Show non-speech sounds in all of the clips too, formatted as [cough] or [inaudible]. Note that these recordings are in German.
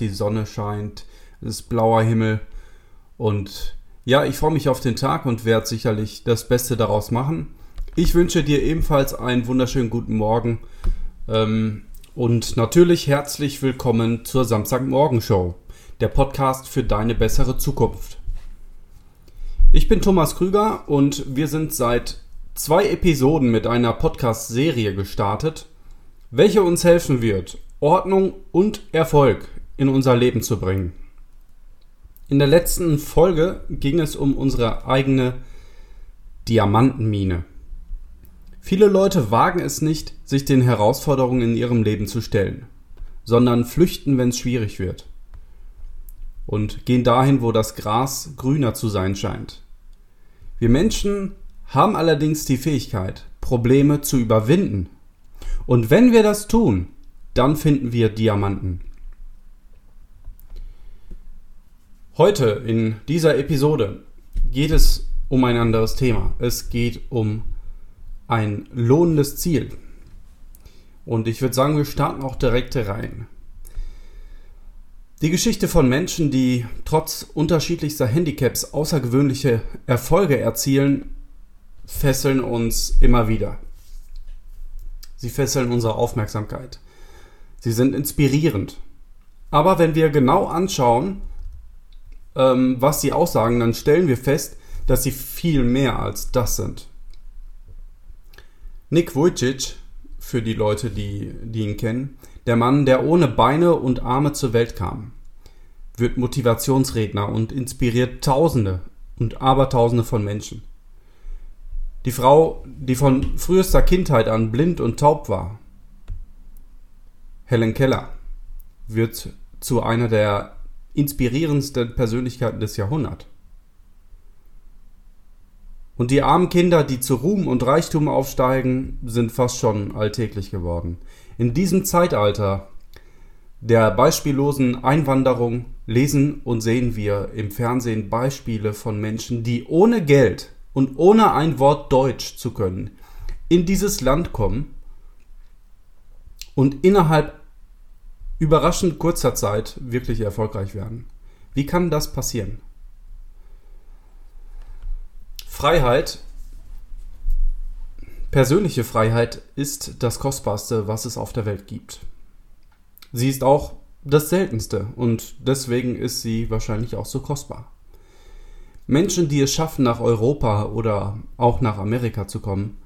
die Sonne scheint, es ist blauer Himmel und ja, ich freue mich auf den Tag und werde sicherlich das Beste daraus machen. Ich wünsche dir ebenfalls einen wunderschönen guten Morgen ähm, und natürlich herzlich willkommen zur Samstagmorgen-Show, der Podcast für deine bessere Zukunft. Ich bin Thomas Krüger und wir sind seit zwei Episoden mit einer Podcast-Serie gestartet, welche uns helfen wird, Ordnung und Erfolg in unser Leben zu bringen. In der letzten Folge ging es um unsere eigene Diamantenmine. Viele Leute wagen es nicht, sich den Herausforderungen in ihrem Leben zu stellen, sondern flüchten, wenn es schwierig wird. Und gehen dahin, wo das Gras grüner zu sein scheint. Wir Menschen haben allerdings die Fähigkeit, Probleme zu überwinden. Und wenn wir das tun, dann finden wir Diamanten. Heute in dieser Episode geht es um ein anderes Thema. Es geht um ein lohnendes Ziel. Und ich würde sagen, wir starten auch direkt rein. Die Geschichte von Menschen, die trotz unterschiedlichster Handicaps außergewöhnliche Erfolge erzielen, fesseln uns immer wieder. Sie fesseln unsere Aufmerksamkeit. Sie sind inspirierend. Aber wenn wir genau anschauen, ähm, was sie aussagen, dann stellen wir fest, dass sie viel mehr als das sind. Nick Vujicic, für die Leute, die, die ihn kennen, der Mann, der ohne Beine und Arme zur Welt kam, wird Motivationsredner und inspiriert Tausende und Abertausende von Menschen. Die Frau, die von frühester Kindheit an blind und taub war, Helen Keller, wird zu einer der inspirierendsten Persönlichkeiten des Jahrhunderts. Und die armen Kinder, die zu Ruhm und Reichtum aufsteigen, sind fast schon alltäglich geworden. In diesem Zeitalter der beispiellosen Einwanderung lesen und sehen wir im Fernsehen Beispiele von Menschen, die ohne Geld und ohne ein Wort Deutsch zu können in dieses Land kommen und innerhalb überraschend kurzer Zeit wirklich erfolgreich werden. Wie kann das passieren? Freiheit, persönliche Freiheit ist das Kostbarste, was es auf der Welt gibt. Sie ist auch das Seltenste und deswegen ist sie wahrscheinlich auch so kostbar. Menschen, die es schaffen, nach Europa oder auch nach Amerika zu kommen,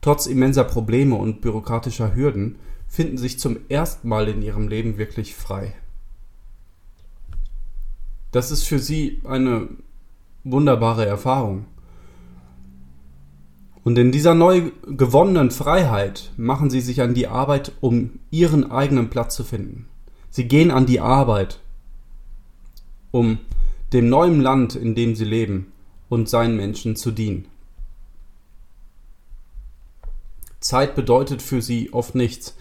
trotz immenser Probleme und bürokratischer Hürden, finden sich zum ersten Mal in ihrem Leben wirklich frei. Das ist für sie eine wunderbare Erfahrung. Und in dieser neu gewonnenen Freiheit machen sie sich an die Arbeit, um ihren eigenen Platz zu finden. Sie gehen an die Arbeit, um dem neuen Land, in dem sie leben, und seinen Menschen zu dienen. Zeit bedeutet für sie oft nichts.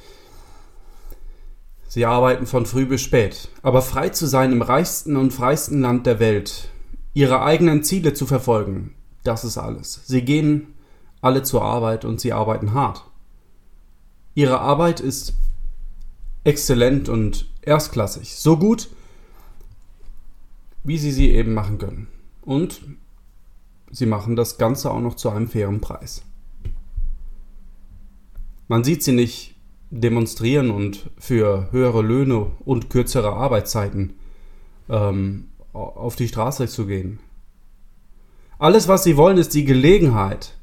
Sie arbeiten von früh bis spät, aber frei zu sein im reichsten und freisten Land der Welt, ihre eigenen Ziele zu verfolgen, das ist alles. Sie gehen alle zur Arbeit und sie arbeiten hart. Ihre Arbeit ist exzellent und erstklassig, so gut, wie sie sie eben machen können. Und sie machen das Ganze auch noch zu einem fairen Preis. Man sieht sie nicht demonstrieren und für höhere Löhne und kürzere Arbeitszeiten ähm, auf die Straße zu gehen. Alles, was sie wollen, ist die Gelegenheit.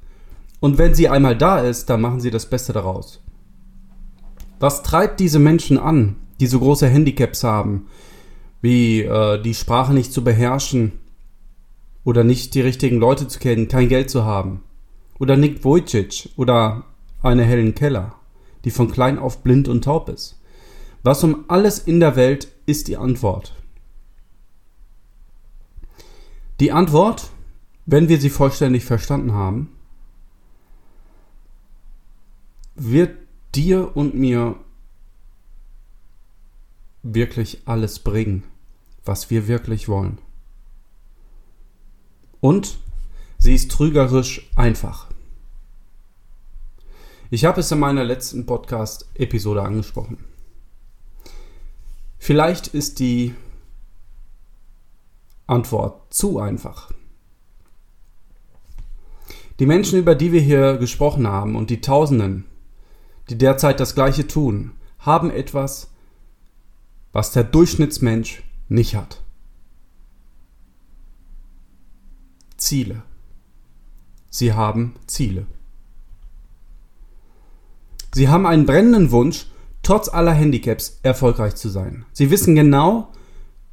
Und wenn sie einmal da ist, dann machen sie das Beste daraus. Was treibt diese Menschen an, die so große Handicaps haben, wie äh, die Sprache nicht zu beherrschen oder nicht die richtigen Leute zu kennen, kein Geld zu haben. Oder Nick Vujicic oder eine Helen Keller, die von klein auf blind und taub ist. Was um alles in der Welt ist die Antwort? Die Antwort, wenn wir sie vollständig verstanden haben, wird dir und mir wirklich alles bringen was wir wirklich wollen. Und sie ist trügerisch einfach. Ich habe es in meiner letzten Podcast-Episode angesprochen. Vielleicht ist die Antwort zu einfach. Die Menschen, über die wir hier gesprochen haben und die Tausenden, die derzeit das Gleiche tun, haben etwas, was der Durchschnittsmensch nicht hat. Ziele. Sie haben Ziele. Sie haben einen brennenden Wunsch, trotz aller Handicaps erfolgreich zu sein. Sie wissen genau,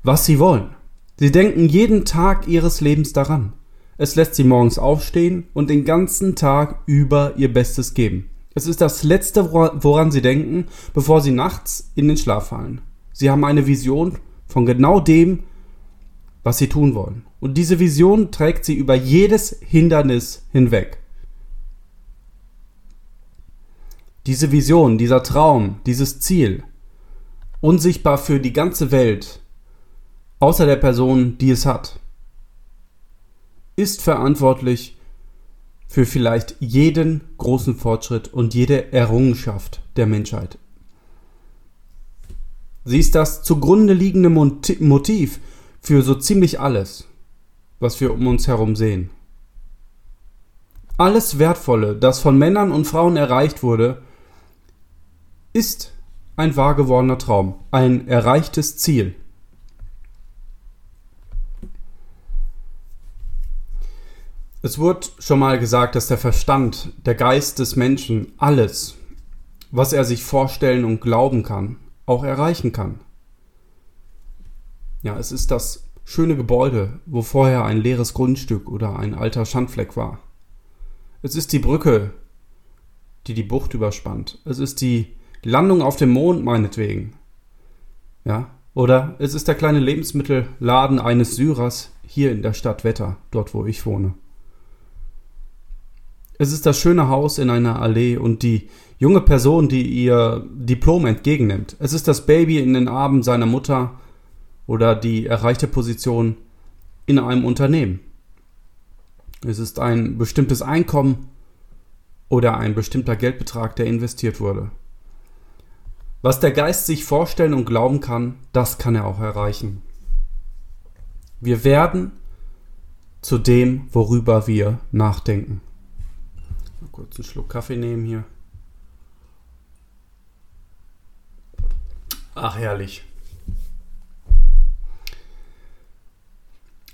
was sie wollen. Sie denken jeden Tag ihres Lebens daran. Es lässt sie morgens aufstehen und den ganzen Tag über ihr Bestes geben. Es ist das Letzte, woran sie denken, bevor sie nachts in den Schlaf fallen. Sie haben eine Vision von genau dem, was sie tun wollen. Und diese Vision trägt sie über jedes Hindernis hinweg. Diese Vision, dieser Traum, dieses Ziel, unsichtbar für die ganze Welt, außer der Person, die es hat, ist verantwortlich für vielleicht jeden großen Fortschritt und jede Errungenschaft der Menschheit. Sie ist das zugrunde liegende Motiv für so ziemlich alles, was wir um uns herum sehen. Alles Wertvolle, das von Männern und Frauen erreicht wurde, ist ein wahr gewordener Traum, ein erreichtes Ziel. Es wurde schon mal gesagt, dass der Verstand, der Geist des Menschen alles, was er sich vorstellen und glauben kann, auch erreichen kann. Ja, es ist das schöne Gebäude, wo vorher ein leeres Grundstück oder ein alter Schandfleck war. Es ist die Brücke, die die Bucht überspannt. Es ist die Landung auf dem Mond meinetwegen. Ja, oder es ist der kleine Lebensmittelladen eines Syrers hier in der Stadt Wetter, dort wo ich wohne. Es ist das schöne Haus in einer Allee und die junge Person, die ihr Diplom entgegennimmt. Es ist das Baby in den Armen seiner Mutter oder die erreichte Position in einem Unternehmen. Es ist ein bestimmtes Einkommen oder ein bestimmter Geldbetrag, der investiert wurde. Was der Geist sich vorstellen und glauben kann, das kann er auch erreichen. Wir werden zu dem, worüber wir nachdenken. Mal kurz einen Schluck Kaffee nehmen hier. Ach, herrlich.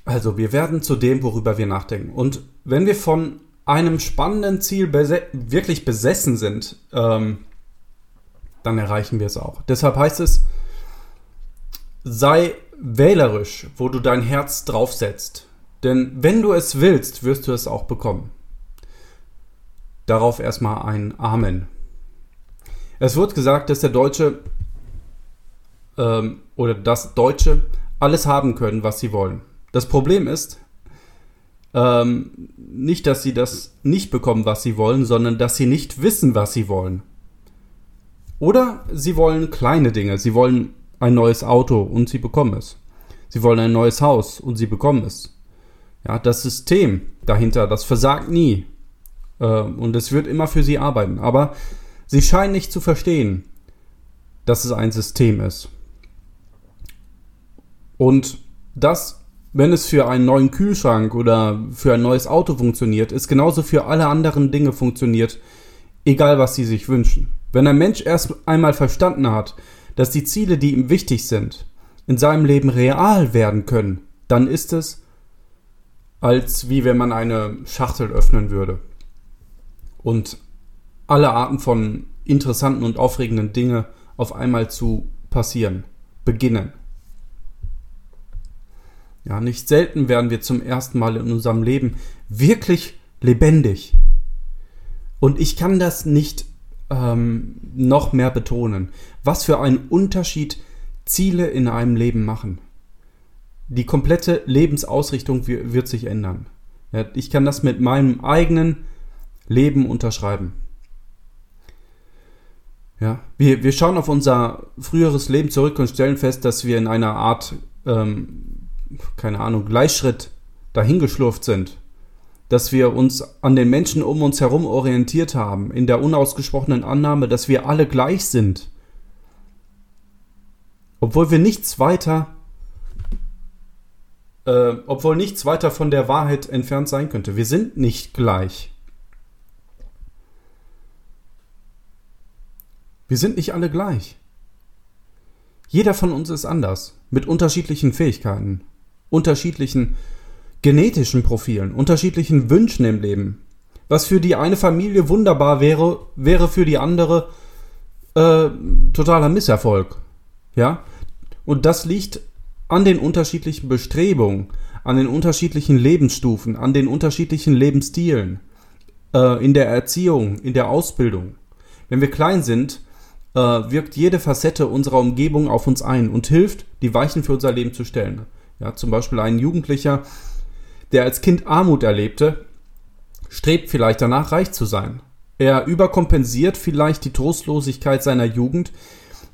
Also, wir werden zu dem, worüber wir nachdenken. Und wenn wir von einem spannenden Ziel bese wirklich besessen sind, ähm, dann erreichen wir es auch. Deshalb heißt es, sei wählerisch, wo du dein Herz draufsetzt. Denn wenn du es willst, wirst du es auch bekommen. Darauf erstmal ein Amen. Es wird gesagt, dass der Deutsche ähm, oder das Deutsche alles haben können, was sie wollen. Das Problem ist ähm, nicht, dass sie das nicht bekommen, was sie wollen, sondern dass sie nicht wissen, was sie wollen. Oder sie wollen kleine Dinge. Sie wollen ein neues Auto und sie bekommen es. Sie wollen ein neues Haus und sie bekommen es. Ja, das System dahinter, das versagt nie. Äh, und es wird immer für sie arbeiten. Aber sie scheinen nicht zu verstehen, dass es ein System ist. Und das, wenn es für einen neuen Kühlschrank oder für ein neues Auto funktioniert, ist genauso für alle anderen Dinge funktioniert, egal was sie sich wünschen. Wenn ein Mensch erst einmal verstanden hat, dass die Ziele, die ihm wichtig sind, in seinem Leben real werden können, dann ist es, als wie wenn man eine Schachtel öffnen würde und alle Arten von interessanten und aufregenden Dinge auf einmal zu passieren, beginnen. Ja, nicht selten werden wir zum ersten Mal in unserem Leben wirklich lebendig. Und ich kann das nicht ähm, noch mehr betonen, was für einen Unterschied Ziele in einem Leben machen. Die komplette Lebensausrichtung wird sich ändern. Ja, ich kann das mit meinem eigenen Leben unterschreiben. Ja, wir, wir schauen auf unser früheres Leben zurück und stellen fest, dass wir in einer Art, ähm, keine Ahnung, Gleichschritt dahingeschlurft sind dass wir uns an den Menschen um uns herum orientiert haben, in der unausgesprochenen Annahme, dass wir alle gleich sind. Obwohl wir nichts weiter, äh, obwohl nichts weiter von der Wahrheit entfernt sein könnte. Wir sind nicht gleich. Wir sind nicht alle gleich. Jeder von uns ist anders, mit unterschiedlichen Fähigkeiten, unterschiedlichen genetischen Profilen, unterschiedlichen Wünschen im Leben. Was für die eine Familie wunderbar wäre, wäre für die andere äh, totaler Misserfolg. Ja? Und das liegt an den unterschiedlichen Bestrebungen, an den unterschiedlichen Lebensstufen, an den unterschiedlichen Lebensstilen, äh, in der Erziehung, in der Ausbildung. Wenn wir klein sind, äh, wirkt jede Facette unserer Umgebung auf uns ein und hilft, die Weichen für unser Leben zu stellen. Ja, zum Beispiel ein Jugendlicher, der als Kind Armut erlebte, strebt vielleicht danach, reich zu sein. Er überkompensiert vielleicht die Trostlosigkeit seiner Jugend,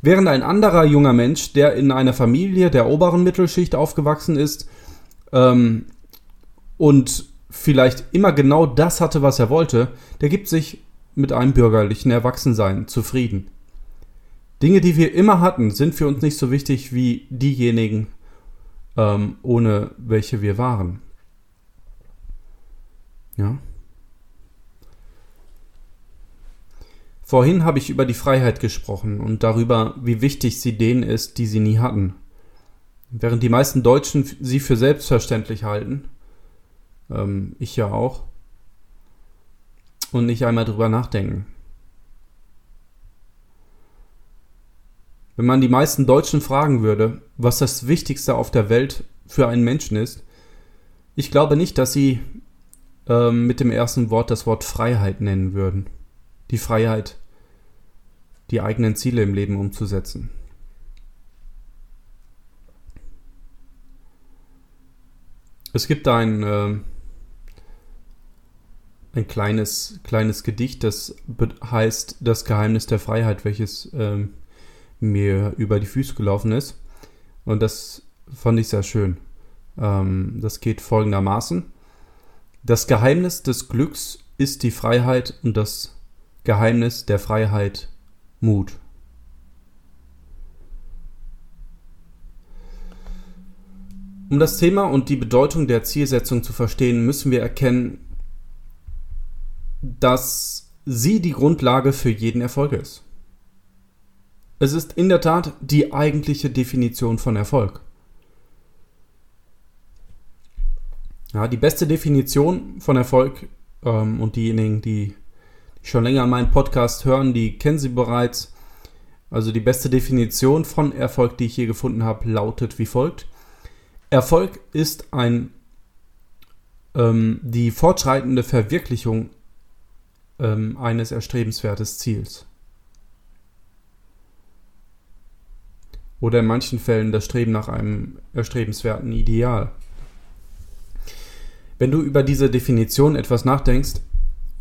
während ein anderer junger Mensch, der in einer Familie der oberen Mittelschicht aufgewachsen ist ähm, und vielleicht immer genau das hatte, was er wollte, der gibt sich mit einem bürgerlichen Erwachsensein zufrieden. Dinge, die wir immer hatten, sind für uns nicht so wichtig wie diejenigen, ähm, ohne welche wir waren. Ja. Vorhin habe ich über die Freiheit gesprochen und darüber, wie wichtig sie denen ist, die sie nie hatten. Während die meisten Deutschen sie für selbstverständlich halten, ähm, ich ja auch, und nicht einmal drüber nachdenken. Wenn man die meisten Deutschen fragen würde, was das Wichtigste auf der Welt für einen Menschen ist, ich glaube nicht, dass sie ähm, mit dem ersten Wort das Wort Freiheit nennen würden. Die Freiheit, die eigenen Ziele im Leben umzusetzen. Es gibt ein, äh, ein kleines, kleines Gedicht, das heißt Das Geheimnis der Freiheit, welches äh, mir über die Füße gelaufen ist. Und das fand ich sehr schön. Ähm, das geht folgendermaßen. Das Geheimnis des Glücks ist die Freiheit und das Geheimnis der Freiheit Mut. Um das Thema und die Bedeutung der Zielsetzung zu verstehen, müssen wir erkennen, dass sie die Grundlage für jeden Erfolg ist. Es ist in der Tat die eigentliche Definition von Erfolg. Ja, die beste Definition von Erfolg ähm, und diejenigen, die schon länger meinen Podcast hören, die kennen sie bereits. Also die beste Definition von Erfolg, die ich hier gefunden habe, lautet wie folgt. Erfolg ist ein ähm, die fortschreitende Verwirklichung ähm, eines erstrebenswertes Ziels. Oder in manchen Fällen das Streben nach einem erstrebenswerten Ideal. Wenn du über diese Definition etwas nachdenkst,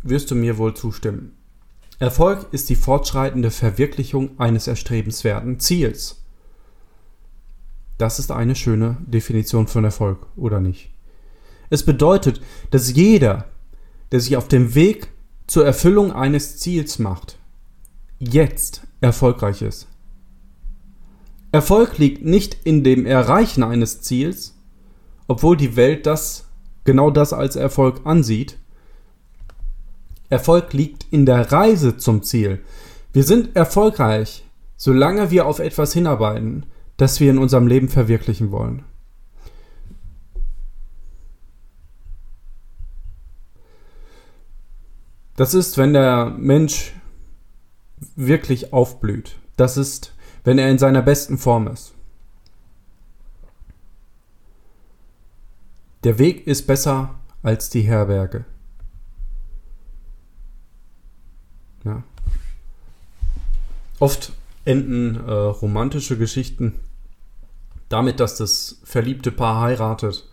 wirst du mir wohl zustimmen. Erfolg ist die fortschreitende Verwirklichung eines erstrebenswerten Ziels. Das ist eine schöne Definition von Erfolg, oder nicht? Es bedeutet, dass jeder, der sich auf dem Weg zur Erfüllung eines Ziels macht, jetzt erfolgreich ist. Erfolg liegt nicht in dem Erreichen eines Ziels, obwohl die Welt das genau das als Erfolg ansieht. Erfolg liegt in der Reise zum Ziel. Wir sind erfolgreich, solange wir auf etwas hinarbeiten, das wir in unserem Leben verwirklichen wollen. Das ist, wenn der Mensch wirklich aufblüht. Das ist, wenn er in seiner besten Form ist. Der Weg ist besser als die Herberge. Ja. Oft enden äh, romantische Geschichten damit, dass das verliebte Paar heiratet.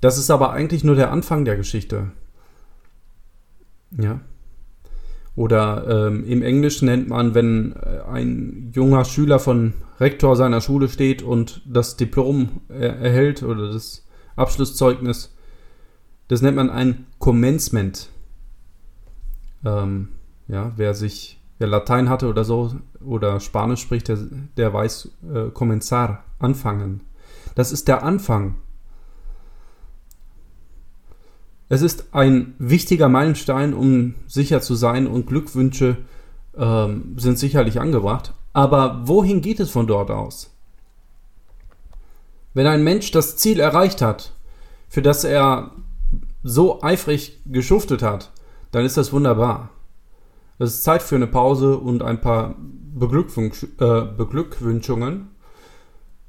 Das ist aber eigentlich nur der Anfang der Geschichte. Ja. Oder ähm, im Englischen nennt man, wenn äh, ein junger Schüler von Rektor seiner Schule steht und das Diplom er erhält oder das Abschlusszeugnis. Das nennt man ein Commencement. Ähm, ja, wer sich, wer Latein hatte oder so oder Spanisch spricht, der, der weiß äh, comenzar, anfangen. Das ist der Anfang. Es ist ein wichtiger Meilenstein, um sicher zu sein und Glückwünsche ähm, sind sicherlich angebracht. Aber wohin geht es von dort aus? Wenn ein Mensch das Ziel erreicht hat, für das er so eifrig geschuftet hat, dann ist das wunderbar. Es ist Zeit für eine Pause und ein paar Beglückwünsch äh, Beglückwünschungen.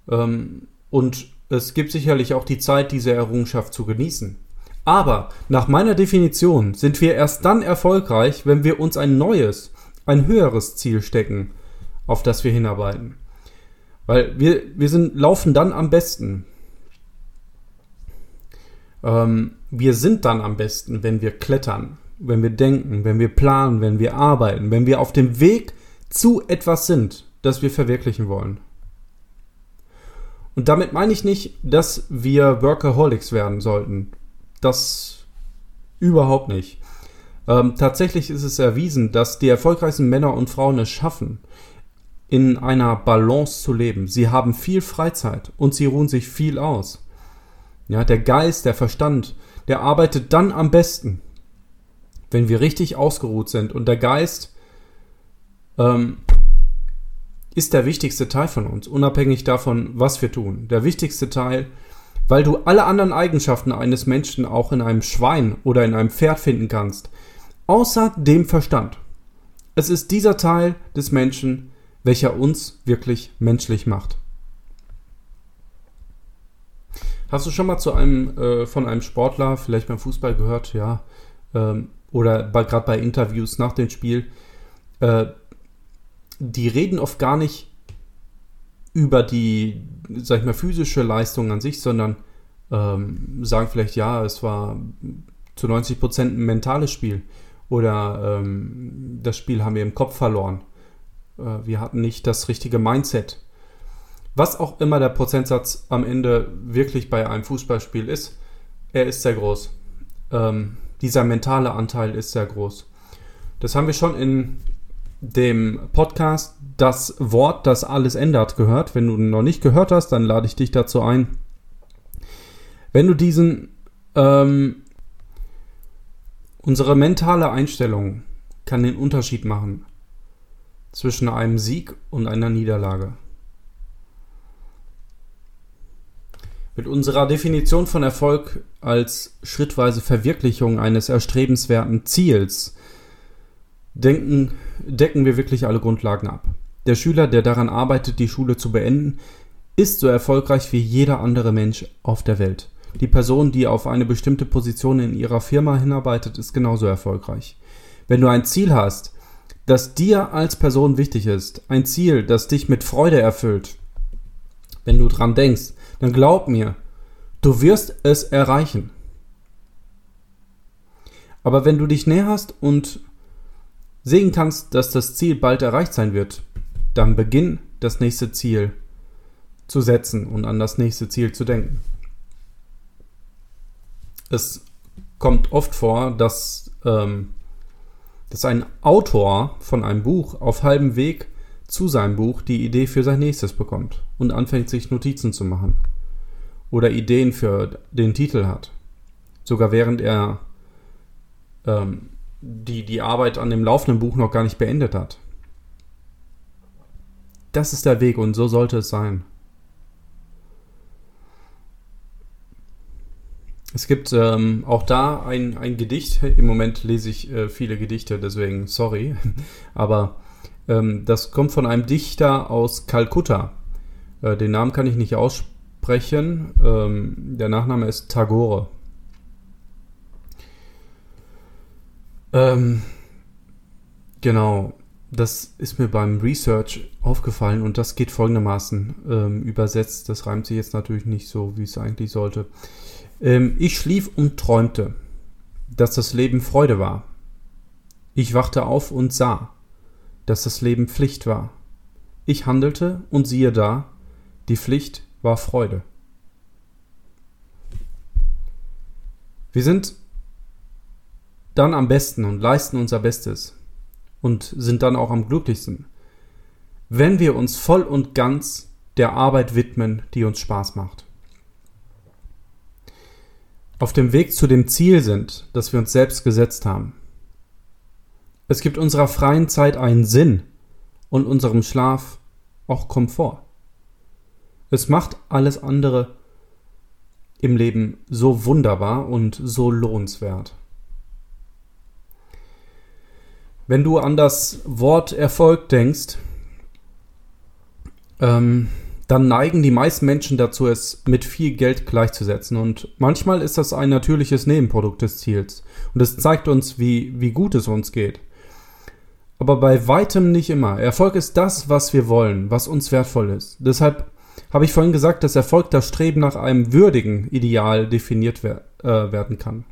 Ähm, und es gibt sicherlich auch die Zeit, diese Errungenschaft zu genießen. Aber nach meiner Definition sind wir erst dann erfolgreich, wenn wir uns ein neues, ein höheres Ziel stecken, auf das wir hinarbeiten. Weil wir, wir sind, laufen dann am besten. Ähm, wir sind dann am besten, wenn wir klettern, wenn wir denken, wenn wir planen, wenn wir arbeiten, wenn wir auf dem Weg zu etwas sind, das wir verwirklichen wollen. Und damit meine ich nicht, dass wir Workaholics werden sollten. Das überhaupt nicht. Ähm, tatsächlich ist es erwiesen, dass die erfolgreichsten Männer und Frauen es schaffen, in einer Balance zu leben. Sie haben viel Freizeit und sie ruhen sich viel aus. Ja, der Geist, der Verstand, der arbeitet dann am besten, wenn wir richtig ausgeruht sind. Und der Geist ähm, ist der wichtigste Teil von uns, unabhängig davon, was wir tun. Der wichtigste Teil, weil du alle anderen Eigenschaften eines Menschen auch in einem Schwein oder in einem Pferd finden kannst, außer dem Verstand. Es ist dieser Teil des Menschen, welcher uns wirklich menschlich macht. Hast du schon mal zu einem äh, von einem Sportler, vielleicht beim Fußball gehört, ja, ähm, oder gerade bei Interviews nach dem Spiel, äh, die reden oft gar nicht über die, sag ich mal, physische Leistung an sich, sondern ähm, sagen vielleicht, ja, es war zu 90 Prozent ein mentales Spiel oder ähm, das Spiel haben wir im Kopf verloren. Äh, wir hatten nicht das richtige Mindset. Was auch immer der Prozentsatz am Ende wirklich bei einem Fußballspiel ist, er ist sehr groß. Ähm, dieser mentale Anteil ist sehr groß. Das haben wir schon in dem Podcast Das Wort, das alles ändert, gehört. Wenn du noch nicht gehört hast, dann lade ich dich dazu ein. Wenn du diesen, ähm, unsere mentale Einstellung kann den Unterschied machen zwischen einem Sieg und einer Niederlage. Mit unserer Definition von Erfolg als schrittweise Verwirklichung eines erstrebenswerten Ziels denken, decken wir wirklich alle Grundlagen ab. Der Schüler, der daran arbeitet, die Schule zu beenden, ist so erfolgreich wie jeder andere Mensch auf der Welt. Die Person, die auf eine bestimmte Position in ihrer Firma hinarbeitet, ist genauso erfolgreich. Wenn du ein Ziel hast, das dir als Person wichtig ist, ein Ziel, das dich mit Freude erfüllt, wenn du dran denkst, dann glaub mir, du wirst es erreichen. Aber wenn du dich näherst und sehen kannst, dass das Ziel bald erreicht sein wird, dann beginn das nächste Ziel zu setzen und an das nächste Ziel zu denken. Es kommt oft vor, dass, ähm, dass ein Autor von einem Buch auf halbem Weg zu seinem Buch die Idee für sein nächstes bekommt und anfängt sich Notizen zu machen oder Ideen für den Titel hat. Sogar während er ähm, die, die Arbeit an dem laufenden Buch noch gar nicht beendet hat. Das ist der Weg und so sollte es sein. Es gibt ähm, auch da ein, ein Gedicht. Im Moment lese ich äh, viele Gedichte, deswegen sorry. [laughs] Aber ähm, das kommt von einem Dichter aus Kalkutta. Äh, den Namen kann ich nicht aussprechen. Ähm, der Nachname ist Tagore. Ähm, genau, das ist mir beim Research aufgefallen und das geht folgendermaßen ähm, übersetzt. Das reimt sich jetzt natürlich nicht so, wie es eigentlich sollte. Ähm, ich schlief und träumte, dass das Leben Freude war. Ich wachte auf und sah, dass das Leben Pflicht war. Ich handelte und siehe da, die Pflicht war Freude. Wir sind dann am besten und leisten unser Bestes. und sind dann auch am glücklichsten, wenn wir uns voll und ganz der Arbeit widmen, die uns Spaß macht. Auf dem Weg zu dem Ziel sind, das wir uns selbst gesetzt haben. Es gibt unserer freien Zeit einen Sinn und unserem Schlaf auch Komfort. Es macht alles andere im Leben so wunderbar und so lohnenswert. Wenn du an das Wort Erfolg denkst, ähm, dann neigen die meisten Menschen dazu, es mit viel Geld gleichzusetzen. Und manchmal ist das ein natürliches Nebenprodukt des Ziels. Und es zeigt uns, wie, wie gut es uns geht. Aber bei weitem nicht immer. Erfolg ist das, was wir wollen, was uns wertvoll ist. Deshalb habe ich vorhin gesagt, dass Erfolg das Streben nach einem würdigen Ideal definiert wer äh, werden kann.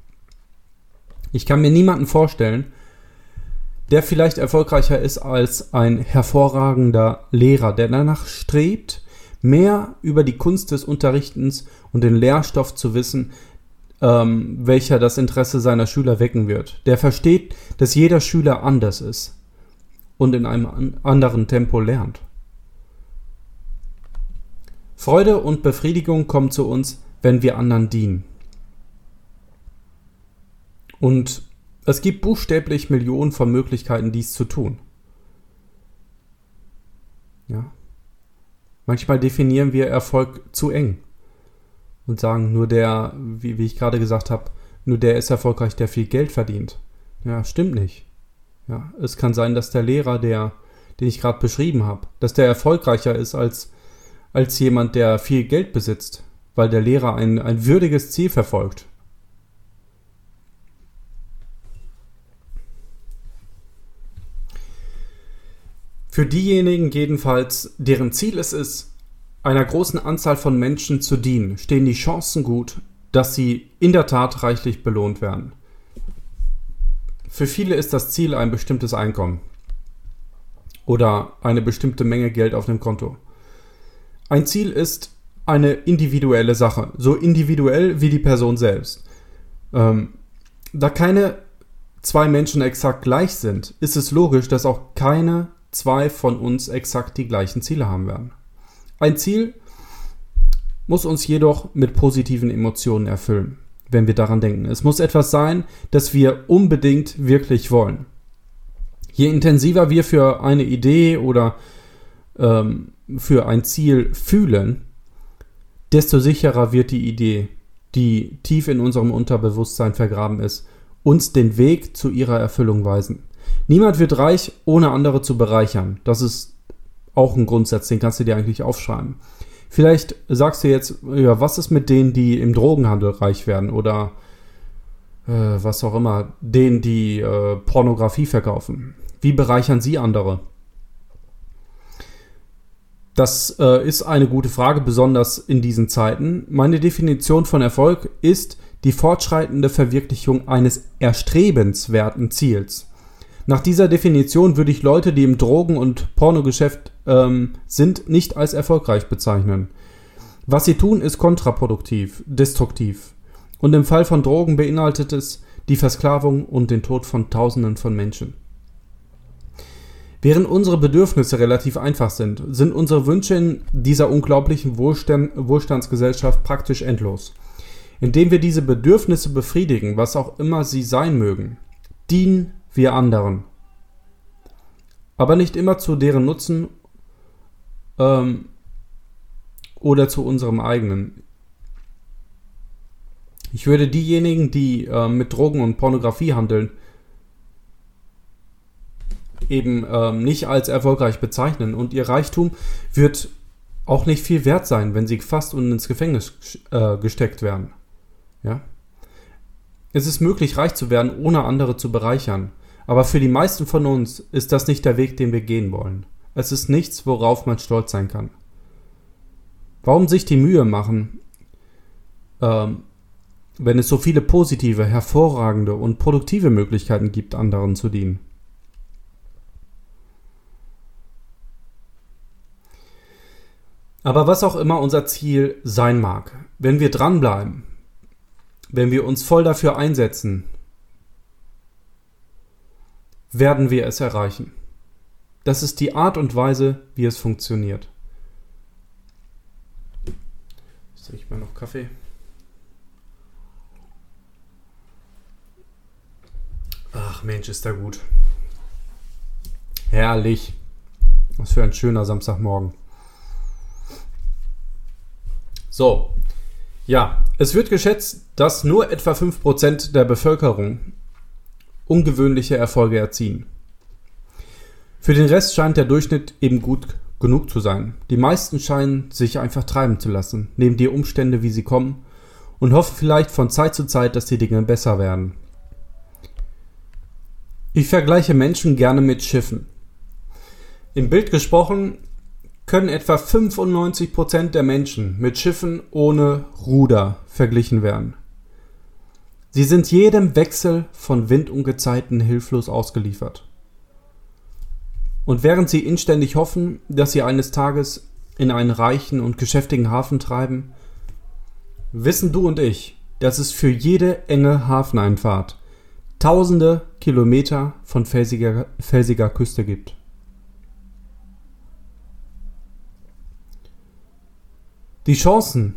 Ich kann mir niemanden vorstellen, der vielleicht erfolgreicher ist als ein hervorragender Lehrer, der danach strebt, mehr über die Kunst des Unterrichtens und den Lehrstoff zu wissen, ähm, welcher das Interesse seiner Schüler wecken wird. Der versteht, dass jeder Schüler anders ist und in einem anderen Tempo lernt. Freude und Befriedigung kommen zu uns, wenn wir anderen dienen. Und es gibt buchstäblich Millionen von Möglichkeiten, dies zu tun. Ja. Manchmal definieren wir Erfolg zu eng und sagen, nur der, wie, wie ich gerade gesagt habe, nur der ist erfolgreich, der viel Geld verdient. Ja, stimmt nicht. Ja, es kann sein, dass der Lehrer, der, den ich gerade beschrieben habe, dass der erfolgreicher ist als, als jemand, der viel Geld besitzt, weil der Lehrer ein, ein würdiges Ziel verfolgt. Für diejenigen jedenfalls, deren Ziel es ist, einer großen Anzahl von Menschen zu dienen, stehen die Chancen gut, dass sie in der Tat reichlich belohnt werden. Für viele ist das Ziel ein bestimmtes Einkommen oder eine bestimmte Menge Geld auf dem Konto. Ein Ziel ist eine individuelle Sache, so individuell wie die Person selbst. Ähm, da keine zwei Menschen exakt gleich sind, ist es logisch, dass auch keine zwei von uns exakt die gleichen Ziele haben werden. Ein Ziel muss uns jedoch mit positiven Emotionen erfüllen, wenn wir daran denken. Es muss etwas sein, das wir unbedingt wirklich wollen. Je intensiver wir für eine Idee oder ähm, für ein Ziel fühlen, desto sicherer wird die Idee, die tief in unserem Unterbewusstsein vergraben ist, uns den Weg zu ihrer Erfüllung weisen. Niemand wird reich, ohne andere zu bereichern. Das ist auch ein Grundsatz, den kannst du dir eigentlich aufschreiben. Vielleicht sagst du jetzt, ja, was ist mit denen, die im Drogenhandel reich werden oder äh, was auch immer, denen, die äh, Pornografie verkaufen? Wie bereichern sie andere? Das äh, ist eine gute Frage, besonders in diesen Zeiten. Meine Definition von Erfolg ist die fortschreitende Verwirklichung eines erstrebenswerten Ziels. Nach dieser Definition würde ich Leute, die im Drogen- und Pornogeschäft ähm, sind, nicht als erfolgreich bezeichnen. Was sie tun, ist kontraproduktiv, destruktiv. Und im Fall von Drogen beinhaltet es die Versklavung und den Tod von Tausenden von Menschen. Während unsere Bedürfnisse relativ einfach sind, sind unsere Wünsche in dieser unglaublichen Wohlstand Wohlstandsgesellschaft praktisch endlos. Indem wir diese Bedürfnisse befriedigen, was auch immer sie sein mögen, dienen wir anderen. Aber nicht immer zu deren Nutzen ähm, oder zu unserem eigenen. Ich würde diejenigen, die äh, mit Drogen und Pornografie handeln, eben ähm, nicht als erfolgreich bezeichnen. Und ihr Reichtum wird auch nicht viel wert sein, wenn sie gefasst und ins Gefängnis äh, gesteckt werden. Ja? Es ist möglich, reich zu werden, ohne andere zu bereichern. Aber für die meisten von uns ist das nicht der Weg, den wir gehen wollen. Es ist nichts, worauf man stolz sein kann. Warum sich die Mühe machen, ähm, wenn es so viele positive, hervorragende und produktive Möglichkeiten gibt, anderen zu dienen? Aber was auch immer unser Ziel sein mag, wenn wir dranbleiben, wenn wir uns voll dafür einsetzen, werden wir es erreichen. Das ist die Art und Weise, wie es funktioniert. Jetzt trinke ich mal noch Kaffee. Ach Mensch, ist da gut. Herrlich. Was für ein schöner Samstagmorgen. So. Ja, es wird geschätzt, dass nur etwa 5% der Bevölkerung ungewöhnliche Erfolge erzielen. Für den Rest scheint der Durchschnitt eben gut genug zu sein. Die meisten scheinen sich einfach treiben zu lassen, nehmen die Umstände, wie sie kommen, und hoffen vielleicht von Zeit zu Zeit, dass die Dinge besser werden. Ich vergleiche Menschen gerne mit Schiffen. Im Bild gesprochen können etwa 95% der Menschen mit Schiffen ohne Ruder verglichen werden. Sie sind jedem Wechsel von Wind und Gezeiten hilflos ausgeliefert. Und während sie inständig hoffen, dass sie eines Tages in einen reichen und geschäftigen Hafen treiben, wissen du und ich, dass es für jede enge Hafeneinfahrt tausende Kilometer von felsiger, felsiger Küste gibt. Die Chancen,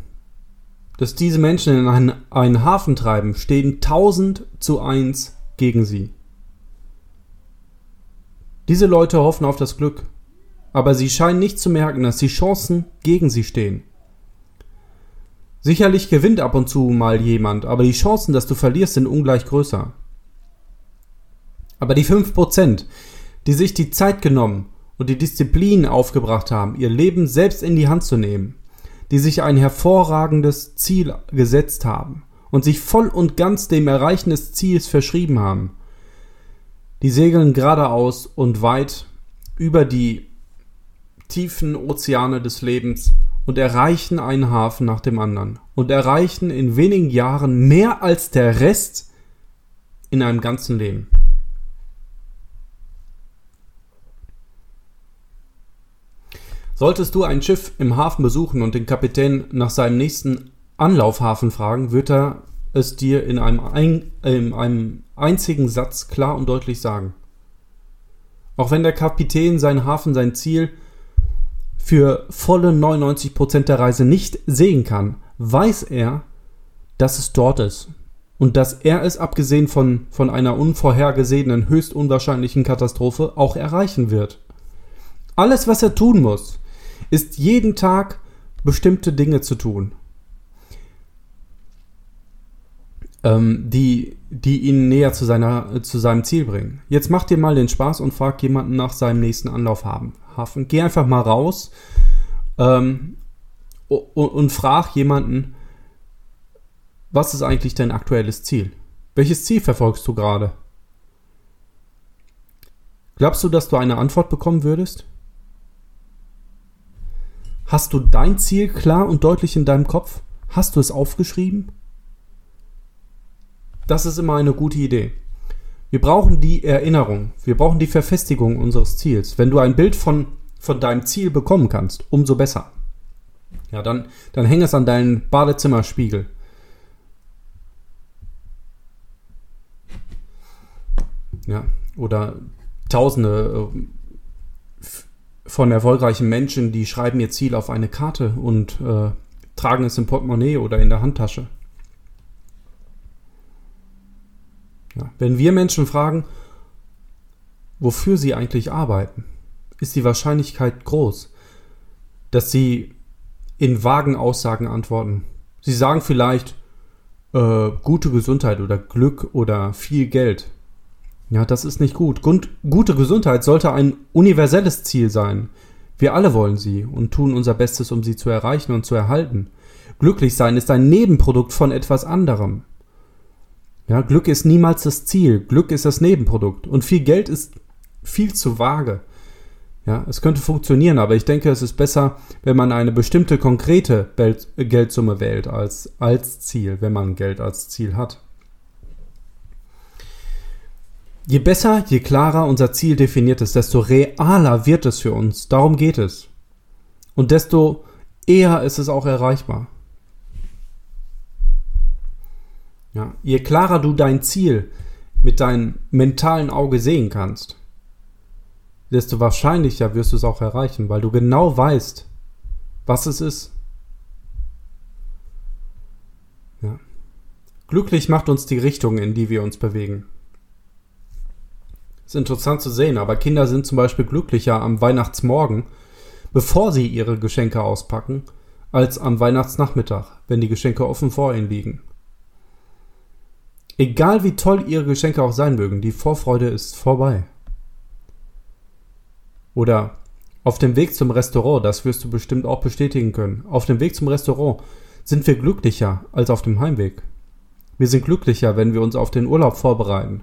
dass diese Menschen in einen, einen Hafen treiben, stehen 1000 zu 1 gegen sie. Diese Leute hoffen auf das Glück, aber sie scheinen nicht zu merken, dass die Chancen gegen sie stehen. Sicherlich gewinnt ab und zu mal jemand, aber die Chancen, dass du verlierst, sind ungleich größer. Aber die 5%, die sich die Zeit genommen und die Disziplin aufgebracht haben, ihr Leben selbst in die Hand zu nehmen, die sich ein hervorragendes Ziel gesetzt haben und sich voll und ganz dem Erreichen des Ziels verschrieben haben, die segeln geradeaus und weit über die tiefen Ozeane des Lebens und erreichen einen Hafen nach dem anderen und erreichen in wenigen Jahren mehr als der Rest in einem ganzen Leben. Solltest du ein Schiff im Hafen besuchen und den Kapitän nach seinem nächsten Anlaufhafen fragen, wird er es dir in einem, ein, in einem einzigen Satz klar und deutlich sagen. Auch wenn der Kapitän seinen Hafen, sein Ziel für volle 99% der Reise nicht sehen kann, weiß er, dass es dort ist und dass er es abgesehen von, von einer unvorhergesehenen, höchst unwahrscheinlichen Katastrophe auch erreichen wird. Alles, was er tun muss, ist jeden Tag bestimmte Dinge zu tun, ähm, die, die ihn näher zu, seiner, zu seinem Ziel bringen. Jetzt mach dir mal den Spaß und frag jemanden nach seinem nächsten Anlaufhafen. Geh einfach mal raus ähm, und, und frag jemanden, was ist eigentlich dein aktuelles Ziel? Welches Ziel verfolgst du gerade? Glaubst du, dass du eine Antwort bekommen würdest? Hast du dein Ziel klar und deutlich in deinem Kopf? Hast du es aufgeschrieben? Das ist immer eine gute Idee. Wir brauchen die Erinnerung, wir brauchen die Verfestigung unseres Ziels. Wenn du ein Bild von, von deinem Ziel bekommen kannst, umso besser. Ja, dann, dann häng es an deinen Badezimmerspiegel. Ja, oder tausende äh, von erfolgreichen Menschen, die schreiben ihr Ziel auf eine Karte und äh, tragen es im Portemonnaie oder in der Handtasche. Ja. Wenn wir Menschen fragen, wofür sie eigentlich arbeiten, ist die Wahrscheinlichkeit groß, dass sie in vagen Aussagen antworten. Sie sagen vielleicht äh, gute Gesundheit oder Glück oder viel Geld. Ja, das ist nicht gut. Grund, gute Gesundheit sollte ein universelles Ziel sein. Wir alle wollen sie und tun unser Bestes, um sie zu erreichen und zu erhalten. Glücklich sein ist ein Nebenprodukt von etwas anderem. Ja, Glück ist niemals das Ziel. Glück ist das Nebenprodukt. Und viel Geld ist viel zu vage. Ja, es könnte funktionieren, aber ich denke, es ist besser, wenn man eine bestimmte konkrete Geldsumme wählt als, als Ziel, wenn man Geld als Ziel hat. Je besser, je klarer unser Ziel definiert ist, desto realer wird es für uns. Darum geht es. Und desto eher ist es auch erreichbar. Ja, je klarer du dein Ziel, mit deinem mentalen Auge sehen kannst, desto wahrscheinlicher wirst du es auch erreichen, weil du genau weißt, was es ist. Ja. Glücklich macht uns die Richtung, in die wir uns bewegen. Ist interessant zu sehen, aber Kinder sind zum Beispiel glücklicher am Weihnachtsmorgen, bevor sie ihre Geschenke auspacken, als am Weihnachtsnachmittag, wenn die Geschenke offen vor ihnen liegen. Egal wie toll ihre Geschenke auch sein mögen, die Vorfreude ist vorbei. Oder auf dem Weg zum Restaurant, das wirst du bestimmt auch bestätigen können, auf dem Weg zum Restaurant sind wir glücklicher als auf dem Heimweg. Wir sind glücklicher, wenn wir uns auf den Urlaub vorbereiten,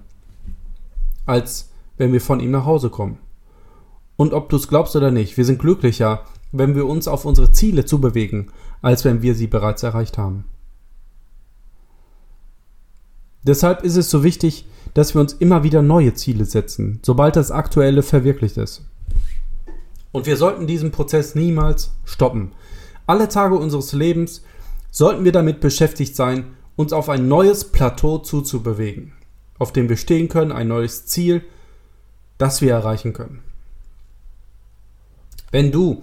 als wenn wir von ihm nach Hause kommen. Und ob du es glaubst oder nicht, wir sind glücklicher, wenn wir uns auf unsere Ziele zubewegen, als wenn wir sie bereits erreicht haben. Deshalb ist es so wichtig, dass wir uns immer wieder neue Ziele setzen, sobald das aktuelle verwirklicht ist. Und wir sollten diesen Prozess niemals stoppen. Alle Tage unseres Lebens sollten wir damit beschäftigt sein, uns auf ein neues Plateau zuzubewegen, auf dem wir stehen können, ein neues Ziel, das wir erreichen können. Wenn du,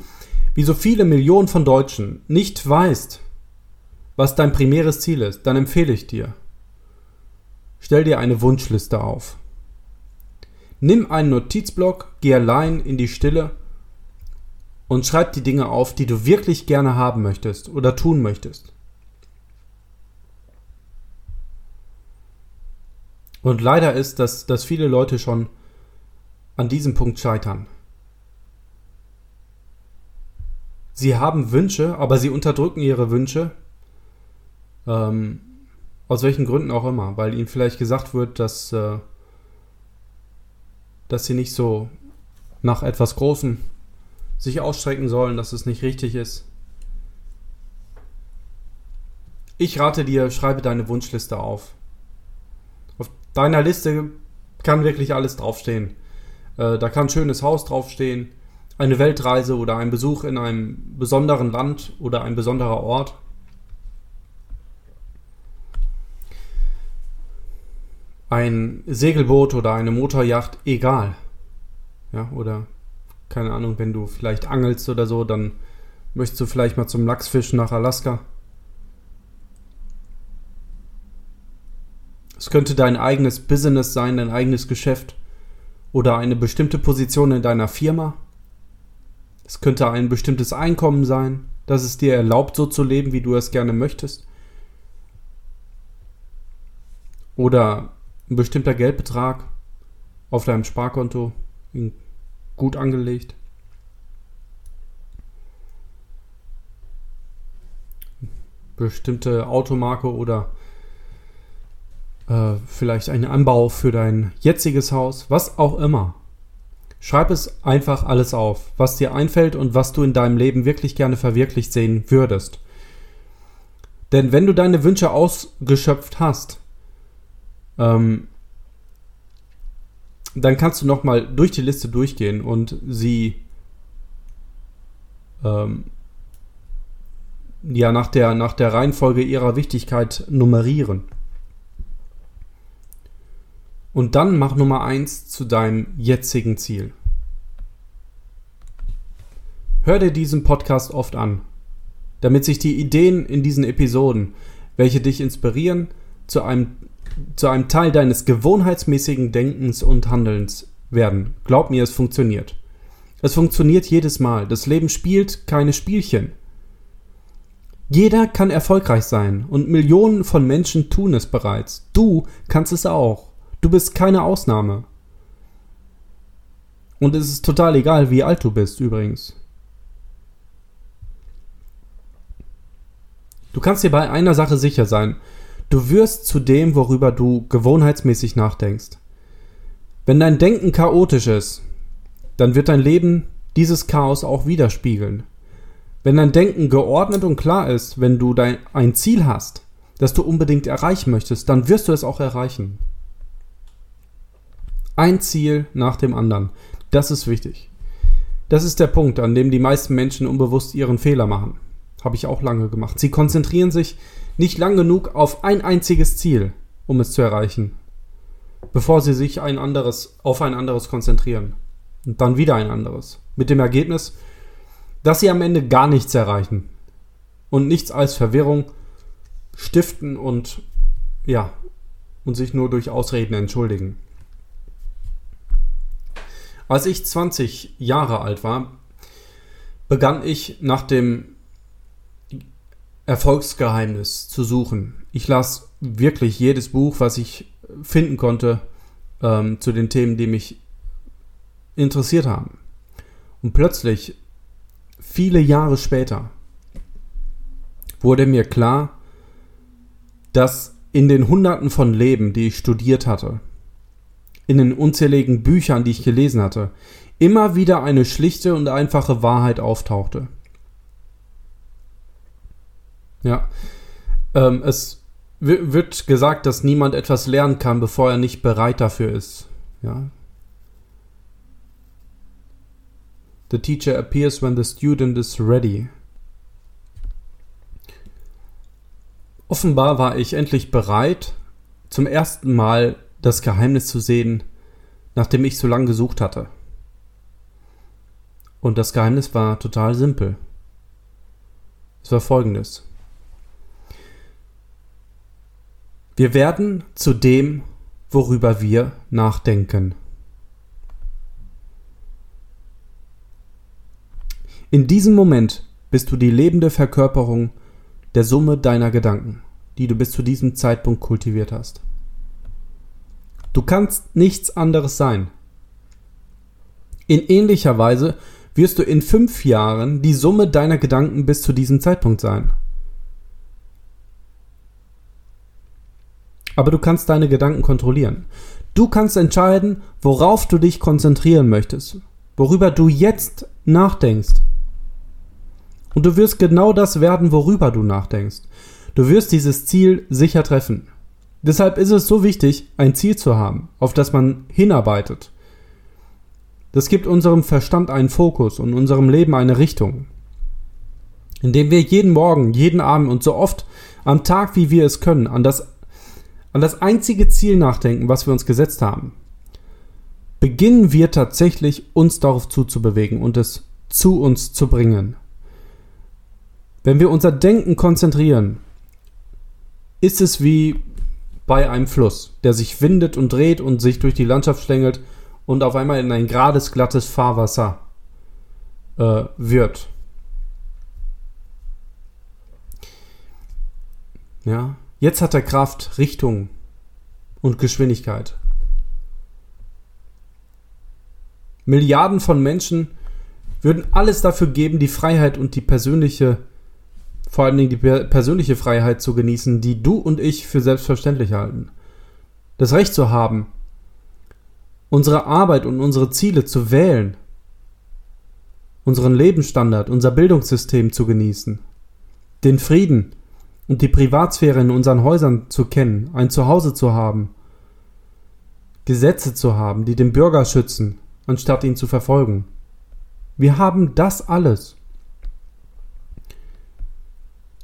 wie so viele Millionen von Deutschen, nicht weißt, was dein primäres Ziel ist, dann empfehle ich dir, stell dir eine Wunschliste auf. Nimm einen Notizblock, geh allein in die Stille und schreib die Dinge auf, die du wirklich gerne haben möchtest oder tun möchtest. Und leider ist, dass, dass viele Leute schon an diesem Punkt scheitern. Sie haben Wünsche, aber sie unterdrücken ihre Wünsche. Ähm, aus welchen Gründen auch immer, weil ihnen vielleicht gesagt wird, dass, äh, dass sie nicht so nach etwas Großem sich ausstrecken sollen, dass es nicht richtig ist. Ich rate dir, schreibe deine Wunschliste auf deiner Liste kann wirklich alles draufstehen. Äh, da kann ein schönes Haus draufstehen, eine Weltreise oder ein Besuch in einem besonderen Land oder ein besonderer Ort. Ein Segelboot oder eine Motorjacht, egal. Ja, oder keine Ahnung, wenn du vielleicht angelst oder so, dann möchtest du vielleicht mal zum Lachsfischen nach Alaska. Es könnte dein eigenes Business sein, dein eigenes Geschäft oder eine bestimmte Position in deiner Firma. Es könnte ein bestimmtes Einkommen sein, das es dir erlaubt, so zu leben, wie du es gerne möchtest. Oder ein bestimmter Geldbetrag auf deinem Sparkonto gut angelegt. Bestimmte Automarke oder äh, vielleicht einen Anbau für dein jetziges Haus, was auch immer. Schreib es einfach alles auf, was dir einfällt und was du in deinem Leben wirklich gerne verwirklicht sehen würdest. Denn wenn du deine Wünsche ausgeschöpft hast, ähm, dann kannst du nochmal durch die Liste durchgehen und sie ähm, ja nach der, nach der Reihenfolge ihrer Wichtigkeit nummerieren. Und dann mach Nummer 1 zu deinem jetzigen Ziel. Hör dir diesen Podcast oft an, damit sich die Ideen in diesen Episoden, welche dich inspirieren, zu einem, zu einem Teil deines gewohnheitsmäßigen Denkens und Handelns werden. Glaub mir, es funktioniert. Es funktioniert jedes Mal. Das Leben spielt keine Spielchen. Jeder kann erfolgreich sein und Millionen von Menschen tun es bereits. Du kannst es auch. Du bist keine Ausnahme. Und es ist total egal, wie alt du bist, übrigens. Du kannst dir bei einer Sache sicher sein. Du wirst zu dem, worüber du gewohnheitsmäßig nachdenkst. Wenn dein Denken chaotisch ist, dann wird dein Leben dieses Chaos auch widerspiegeln. Wenn dein Denken geordnet und klar ist, wenn du dein, ein Ziel hast, das du unbedingt erreichen möchtest, dann wirst du es auch erreichen. Ein Ziel nach dem anderen. Das ist wichtig. Das ist der Punkt, an dem die meisten Menschen unbewusst ihren Fehler machen. Habe ich auch lange gemacht. Sie konzentrieren sich nicht lang genug auf ein einziges Ziel, um es zu erreichen. bevor sie sich ein anderes, auf ein anderes konzentrieren. Und dann wieder ein anderes. Mit dem Ergebnis, dass sie am Ende gar nichts erreichen. Und nichts als Verwirrung stiften und ja, und sich nur durch Ausreden entschuldigen. Als ich 20 Jahre alt war, begann ich nach dem Erfolgsgeheimnis zu suchen. Ich las wirklich jedes Buch, was ich finden konnte ähm, zu den Themen, die mich interessiert haben. Und plötzlich, viele Jahre später, wurde mir klar, dass in den Hunderten von Leben, die ich studiert hatte, in den unzähligen Büchern, die ich gelesen hatte, immer wieder eine schlichte und einfache Wahrheit auftauchte. Ja, ähm, es wird gesagt, dass niemand etwas lernen kann, bevor er nicht bereit dafür ist. Ja. The teacher appears when the student is ready. Offenbar war ich endlich bereit, zum ersten Mal das Geheimnis zu sehen, nachdem ich so lange gesucht hatte. Und das Geheimnis war total simpel. Es war folgendes. Wir werden zu dem, worüber wir nachdenken. In diesem Moment bist du die lebende Verkörperung der Summe deiner Gedanken, die du bis zu diesem Zeitpunkt kultiviert hast. Du kannst nichts anderes sein. In ähnlicher Weise wirst du in fünf Jahren die Summe deiner Gedanken bis zu diesem Zeitpunkt sein. Aber du kannst deine Gedanken kontrollieren. Du kannst entscheiden, worauf du dich konzentrieren möchtest, worüber du jetzt nachdenkst. Und du wirst genau das werden, worüber du nachdenkst. Du wirst dieses Ziel sicher treffen. Deshalb ist es so wichtig, ein Ziel zu haben, auf das man hinarbeitet. Das gibt unserem Verstand einen Fokus und unserem Leben eine Richtung. Indem wir jeden Morgen, jeden Abend und so oft am Tag, wie wir es können, an das, an das einzige Ziel nachdenken, was wir uns gesetzt haben, beginnen wir tatsächlich uns darauf zuzubewegen und es zu uns zu bringen. Wenn wir unser Denken konzentrieren, ist es wie bei einem Fluss, der sich windet und dreht und sich durch die Landschaft schlängelt und auf einmal in ein gerades, glattes Fahrwasser äh, wird. Ja, jetzt hat er Kraft, Richtung und Geschwindigkeit. Milliarden von Menschen würden alles dafür geben, die Freiheit und die persönliche vor allen Dingen die persönliche Freiheit zu genießen, die du und ich für selbstverständlich halten. Das Recht zu haben, unsere Arbeit und unsere Ziele zu wählen, unseren Lebensstandard, unser Bildungssystem zu genießen, den Frieden und die Privatsphäre in unseren Häusern zu kennen, ein Zuhause zu haben, Gesetze zu haben, die den Bürger schützen, anstatt ihn zu verfolgen. Wir haben das alles.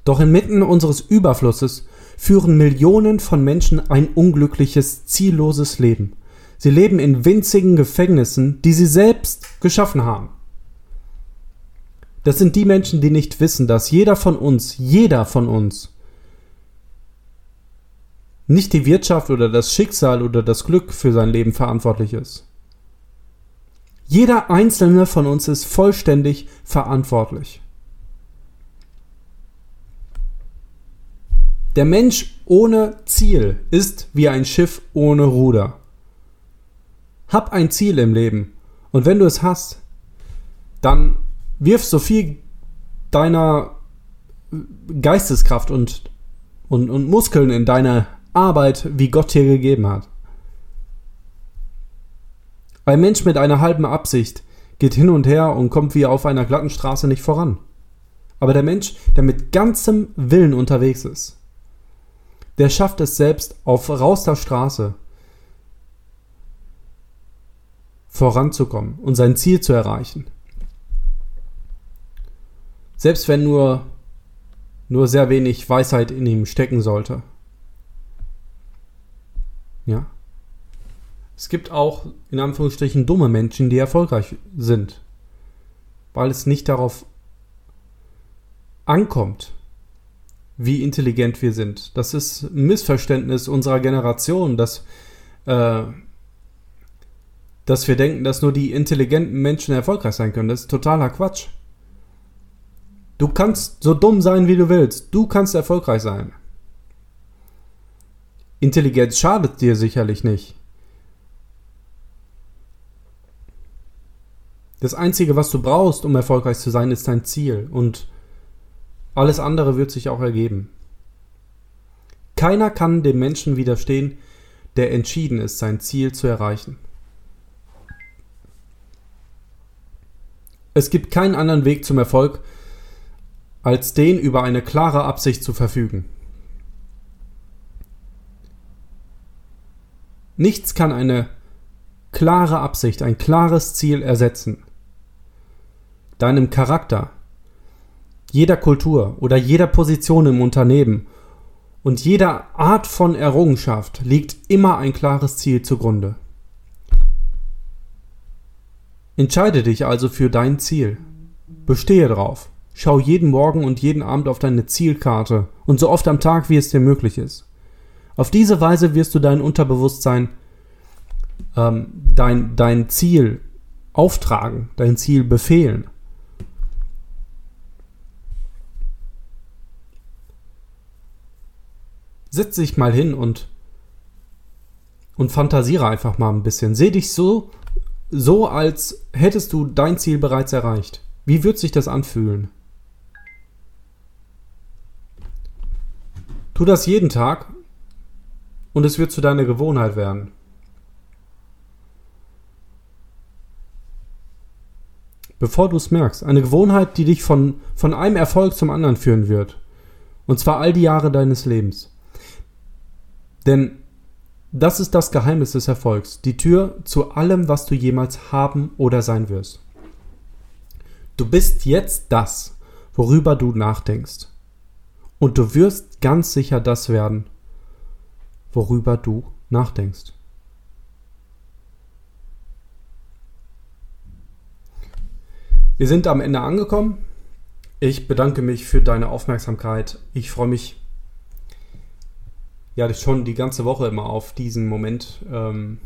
Doch inmitten unseres Überflusses führen Millionen von Menschen ein unglückliches, zielloses Leben. Sie leben in winzigen Gefängnissen, die sie selbst geschaffen haben. Das sind die Menschen, die nicht wissen, dass jeder von uns, jeder von uns, nicht die Wirtschaft oder das Schicksal oder das Glück für sein Leben verantwortlich ist. Jeder einzelne von uns ist vollständig verantwortlich. Der Mensch ohne Ziel ist wie ein Schiff ohne Ruder. Hab ein Ziel im Leben und wenn du es hast, dann wirf so viel deiner Geisteskraft und, und, und Muskeln in deine Arbeit, wie Gott dir gegeben hat. Ein Mensch mit einer halben Absicht geht hin und her und kommt wie auf einer glatten Straße nicht voran. Aber der Mensch, der mit ganzem Willen unterwegs ist, der schafft es selbst auf rauster Straße voranzukommen und sein Ziel zu erreichen. Selbst wenn nur, nur sehr wenig Weisheit in ihm stecken sollte. Ja. Es gibt auch in Anführungsstrichen dumme Menschen, die erfolgreich sind, weil es nicht darauf ankommt, wie intelligent wir sind. Das ist ein Missverständnis unserer Generation, dass, äh, dass wir denken, dass nur die intelligenten Menschen erfolgreich sein können. Das ist totaler Quatsch. Du kannst so dumm sein, wie du willst. Du kannst erfolgreich sein. Intelligenz schadet dir sicherlich nicht. Das Einzige, was du brauchst, um erfolgreich zu sein, ist dein Ziel. Und alles andere wird sich auch ergeben. Keiner kann dem Menschen widerstehen, der entschieden ist, sein Ziel zu erreichen. Es gibt keinen anderen Weg zum Erfolg, als den über eine klare Absicht zu verfügen. Nichts kann eine klare Absicht, ein klares Ziel ersetzen. Deinem Charakter, jeder Kultur oder jeder Position im Unternehmen und jeder Art von Errungenschaft liegt immer ein klares Ziel zugrunde. Entscheide dich also für dein Ziel. Bestehe drauf. Schau jeden Morgen und jeden Abend auf deine Zielkarte und so oft am Tag, wie es dir möglich ist. Auf diese Weise wirst du dein Unterbewusstsein, ähm, dein, dein Ziel auftragen, dein Ziel befehlen. Setz dich mal hin und, und fantasiere einfach mal ein bisschen. Seh dich so, so, als hättest du dein Ziel bereits erreicht. Wie wird sich das anfühlen? Tu das jeden Tag und es wird zu deiner Gewohnheit werden. Bevor du es merkst, eine Gewohnheit, die dich von, von einem Erfolg zum anderen führen wird. Und zwar all die Jahre deines Lebens. Denn das ist das Geheimnis des Erfolgs, die Tür zu allem, was du jemals haben oder sein wirst. Du bist jetzt das, worüber du nachdenkst. Und du wirst ganz sicher das werden, worüber du nachdenkst. Wir sind am Ende angekommen. Ich bedanke mich für deine Aufmerksamkeit. Ich freue mich ja schon die ganze Woche immer auf diesen Moment, ähm,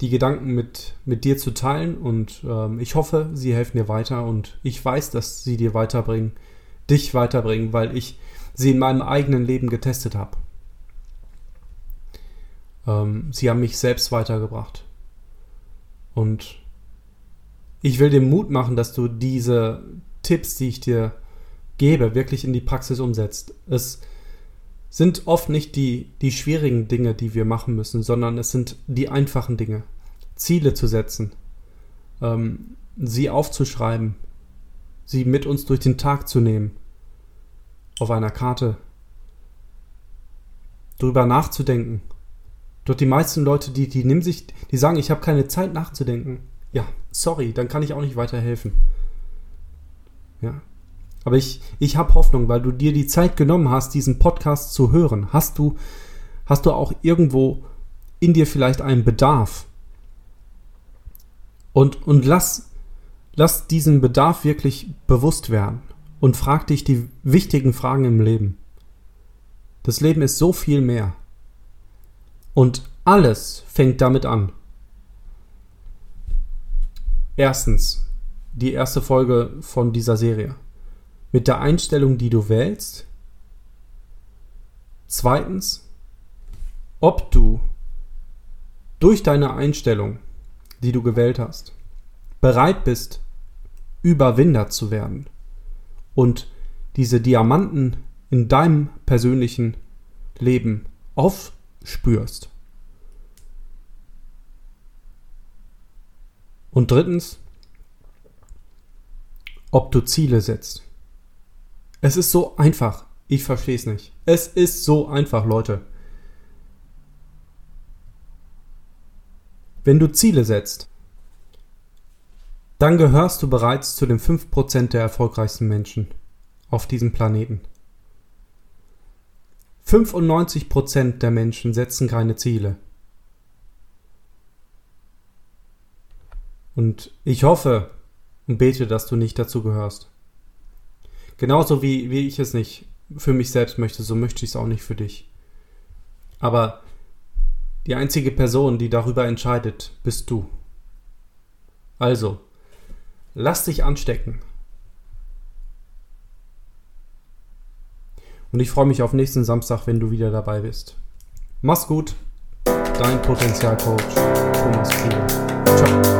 die Gedanken mit, mit dir zu teilen und ähm, ich hoffe, sie helfen dir weiter und ich weiß, dass sie dir weiterbringen, dich weiterbringen, weil ich sie in meinem eigenen Leben getestet habe. Ähm, sie haben mich selbst weitergebracht. Und ich will dir Mut machen, dass du diese Tipps, die ich dir gebe, wirklich in die Praxis umsetzt. Es sind oft nicht die, die schwierigen Dinge, die wir machen müssen, sondern es sind die einfachen Dinge. Ziele zu setzen, ähm, sie aufzuschreiben, sie mit uns durch den Tag zu nehmen, auf einer Karte, drüber nachzudenken. Doch die meisten Leute, die, die nehmen sich, die sagen, ich habe keine Zeit nachzudenken. Ja, sorry, dann kann ich auch nicht weiterhelfen. Ja, aber ich, ich habe Hoffnung, weil du dir die Zeit genommen hast, diesen Podcast zu hören. Hast du, hast du auch irgendwo in dir vielleicht einen Bedarf? Und, und lass, lass diesen Bedarf wirklich bewusst werden und frag dich die wichtigen Fragen im Leben. Das Leben ist so viel mehr. Und alles fängt damit an. Erstens, die erste Folge von dieser Serie mit der Einstellung, die du wählst. Zweitens, ob du durch deine Einstellung, die du gewählt hast, bereit bist, überwindert zu werden und diese Diamanten in deinem persönlichen Leben aufspürst. Und drittens, ob du Ziele setzt. Es ist so einfach. Ich verstehe es nicht. Es ist so einfach, Leute. Wenn du Ziele setzt, dann gehörst du bereits zu den 5% der erfolgreichsten Menschen auf diesem Planeten. 95% der Menschen setzen keine Ziele. Und ich hoffe und bete, dass du nicht dazu gehörst. Genauso wie, wie ich es nicht für mich selbst möchte, so möchte ich es auch nicht für dich. Aber die einzige Person, die darüber entscheidet, bist du. Also, lass dich anstecken. Und ich freue mich auf nächsten Samstag, wenn du wieder dabei bist. Mach's gut, dein Potenzialcoach Thomas Friede. Ciao.